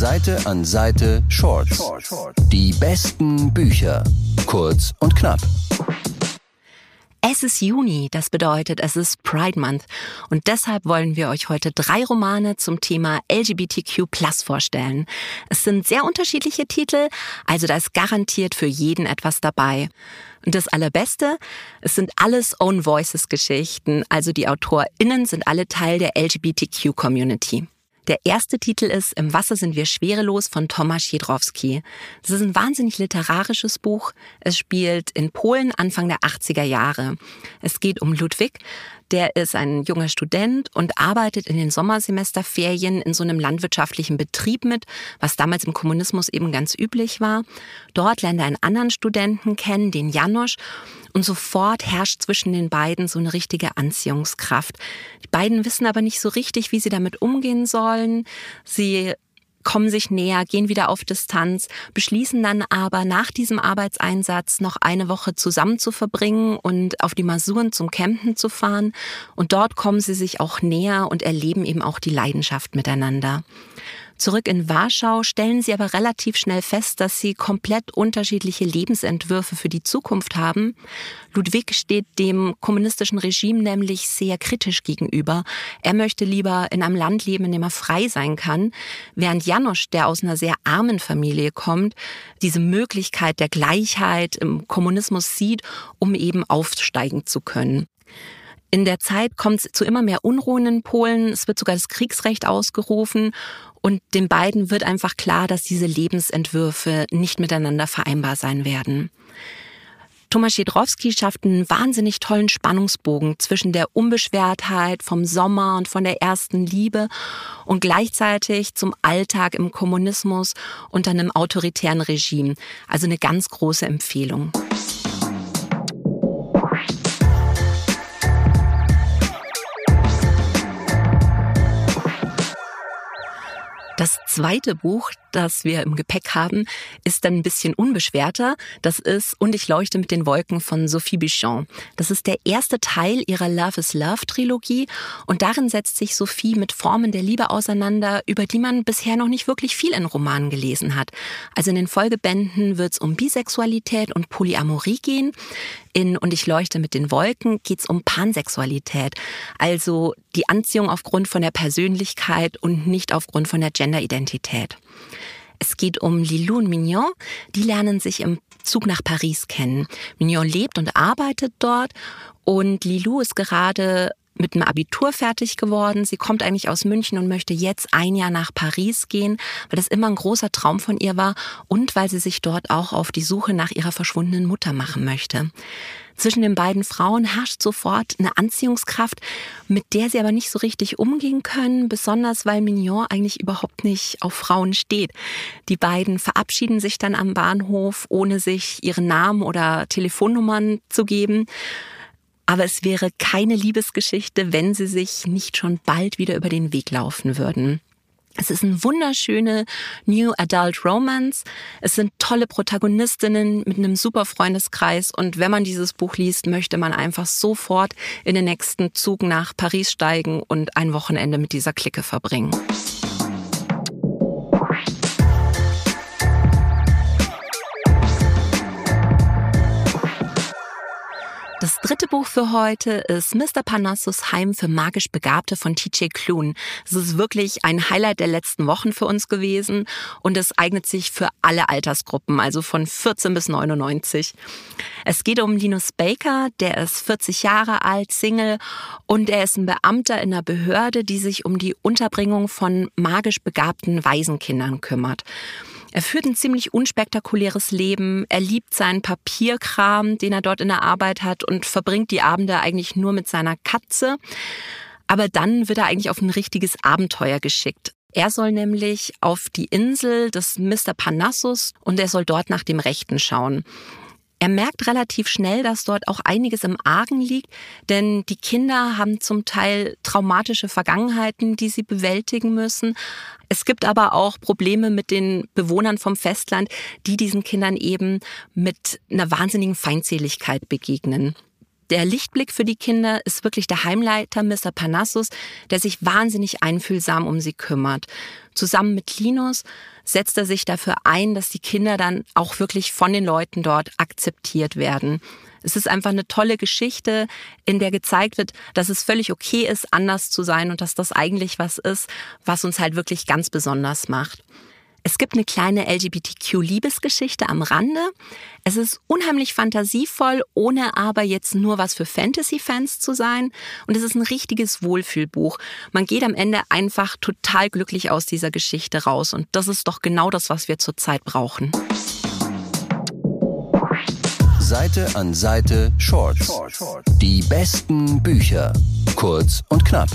Seite an Seite Shorts. Die besten Bücher. Kurz und knapp. Es ist Juni, das bedeutet, es ist Pride Month. Und deshalb wollen wir euch heute drei Romane zum Thema LGBTQ vorstellen. Es sind sehr unterschiedliche Titel, also da ist garantiert für jeden etwas dabei. Und das Allerbeste, es sind alles Own Voices Geschichten, also die AutorInnen sind alle Teil der LGBTQ Community. Der erste Titel ist Im Wasser sind wir schwerelos von Tomasz Jedrowski. Das ist ein wahnsinnig literarisches Buch. Es spielt in Polen Anfang der 80er Jahre. Es geht um Ludwig, der ist ein junger Student und arbeitet in den Sommersemesterferien in so einem landwirtschaftlichen Betrieb mit, was damals im Kommunismus eben ganz üblich war. Dort lernt er einen anderen Studenten kennen, den Janosch, und sofort herrscht zwischen den beiden so eine richtige Anziehungskraft. Die beiden wissen aber nicht so richtig, wie sie damit umgehen sollen. Sie kommen sich näher, gehen wieder auf Distanz, beschließen dann aber nach diesem Arbeitseinsatz noch eine Woche zusammen zu verbringen und auf die Masuren zum Campen zu fahren. Und dort kommen sie sich auch näher und erleben eben auch die Leidenschaft miteinander. Zurück in Warschau stellen sie aber relativ schnell fest, dass sie komplett unterschiedliche Lebensentwürfe für die Zukunft haben. Ludwig steht dem kommunistischen Regime nämlich sehr kritisch gegenüber. Er möchte lieber in einem Land leben, in dem er frei sein kann, während Janosch, der aus einer sehr armen Familie kommt, diese Möglichkeit der Gleichheit im Kommunismus sieht, um eben aufsteigen zu können. In der Zeit kommt es zu immer mehr Unruhen in Polen. Es wird sogar das Kriegsrecht ausgerufen. Und den beiden wird einfach klar, dass diese Lebensentwürfe nicht miteinander vereinbar sein werden. Thomas Jedrowski schafft einen wahnsinnig tollen Spannungsbogen zwischen der Unbeschwertheit vom Sommer und von der ersten Liebe und gleichzeitig zum Alltag im Kommunismus unter einem autoritären Regime. Also eine ganz große Empfehlung. Das zweite Buch, das wir im Gepäck haben, ist dann ein bisschen unbeschwerter. Das ist Und ich leuchte mit den Wolken von Sophie Bichon. Das ist der erste Teil ihrer Love is Love Trilogie und darin setzt sich Sophie mit Formen der Liebe auseinander, über die man bisher noch nicht wirklich viel in Romanen gelesen hat. Also in den Folgebänden wird es um Bisexualität und Polyamorie gehen. In Und ich leuchte mit den Wolken geht es um Pansexualität, also die Anziehung aufgrund von der Persönlichkeit und nicht aufgrund von der Genderidentität. Es geht um Lilou und Mignon. Die lernen sich im Zug nach Paris kennen. Mignon lebt und arbeitet dort und Lilou ist gerade mit einem Abitur fertig geworden. Sie kommt eigentlich aus München und möchte jetzt ein Jahr nach Paris gehen, weil das immer ein großer Traum von ihr war und weil sie sich dort auch auf die Suche nach ihrer verschwundenen Mutter machen möchte. Zwischen den beiden Frauen herrscht sofort eine Anziehungskraft, mit der sie aber nicht so richtig umgehen können, besonders weil Mignon eigentlich überhaupt nicht auf Frauen steht. Die beiden verabschieden sich dann am Bahnhof, ohne sich ihre Namen oder Telefonnummern zu geben. Aber es wäre keine Liebesgeschichte, wenn sie sich nicht schon bald wieder über den Weg laufen würden. Es ist eine wunderschöne New Adult Romance. Es sind tolle Protagonistinnen mit einem super Freundeskreis. Und wenn man dieses Buch liest, möchte man einfach sofort in den nächsten Zug nach Paris steigen und ein Wochenende mit dieser Clique verbringen. Dritte Buch für heute ist Mr. Parnassus Heim für magisch Begabte von TJ Klun. Es ist wirklich ein Highlight der letzten Wochen für uns gewesen und es eignet sich für alle Altersgruppen, also von 14 bis 99. Es geht um Linus Baker, der ist 40 Jahre alt, Single und er ist ein Beamter in einer Behörde, die sich um die Unterbringung von magisch begabten Waisenkindern kümmert. Er führt ein ziemlich unspektakuläres Leben. Er liebt seinen Papierkram, den er dort in der Arbeit hat und verbringt die Abende eigentlich nur mit seiner Katze. Aber dann wird er eigentlich auf ein richtiges Abenteuer geschickt. Er soll nämlich auf die Insel des Mr. Parnassus und er soll dort nach dem Rechten schauen. Er merkt relativ schnell, dass dort auch einiges im Argen liegt, denn die Kinder haben zum Teil traumatische Vergangenheiten, die sie bewältigen müssen. Es gibt aber auch Probleme mit den Bewohnern vom Festland, die diesen Kindern eben mit einer wahnsinnigen Feindseligkeit begegnen. Der Lichtblick für die Kinder ist wirklich der Heimleiter Mr. Parnassus, der sich wahnsinnig einfühlsam um sie kümmert. Zusammen mit Linus setzt er sich dafür ein, dass die Kinder dann auch wirklich von den Leuten dort akzeptiert werden. Es ist einfach eine tolle Geschichte, in der gezeigt wird, dass es völlig okay ist, anders zu sein und dass das eigentlich was ist, was uns halt wirklich ganz besonders macht. Es gibt eine kleine LGBTQ-Liebesgeschichte am Rande. Es ist unheimlich fantasievoll, ohne aber jetzt nur was für Fantasy-Fans zu sein. Und es ist ein richtiges Wohlfühlbuch. Man geht am Ende einfach total glücklich aus dieser Geschichte raus. Und das ist doch genau das, was wir zurzeit brauchen. Seite an Seite Shorts. Die besten Bücher. Kurz und knapp.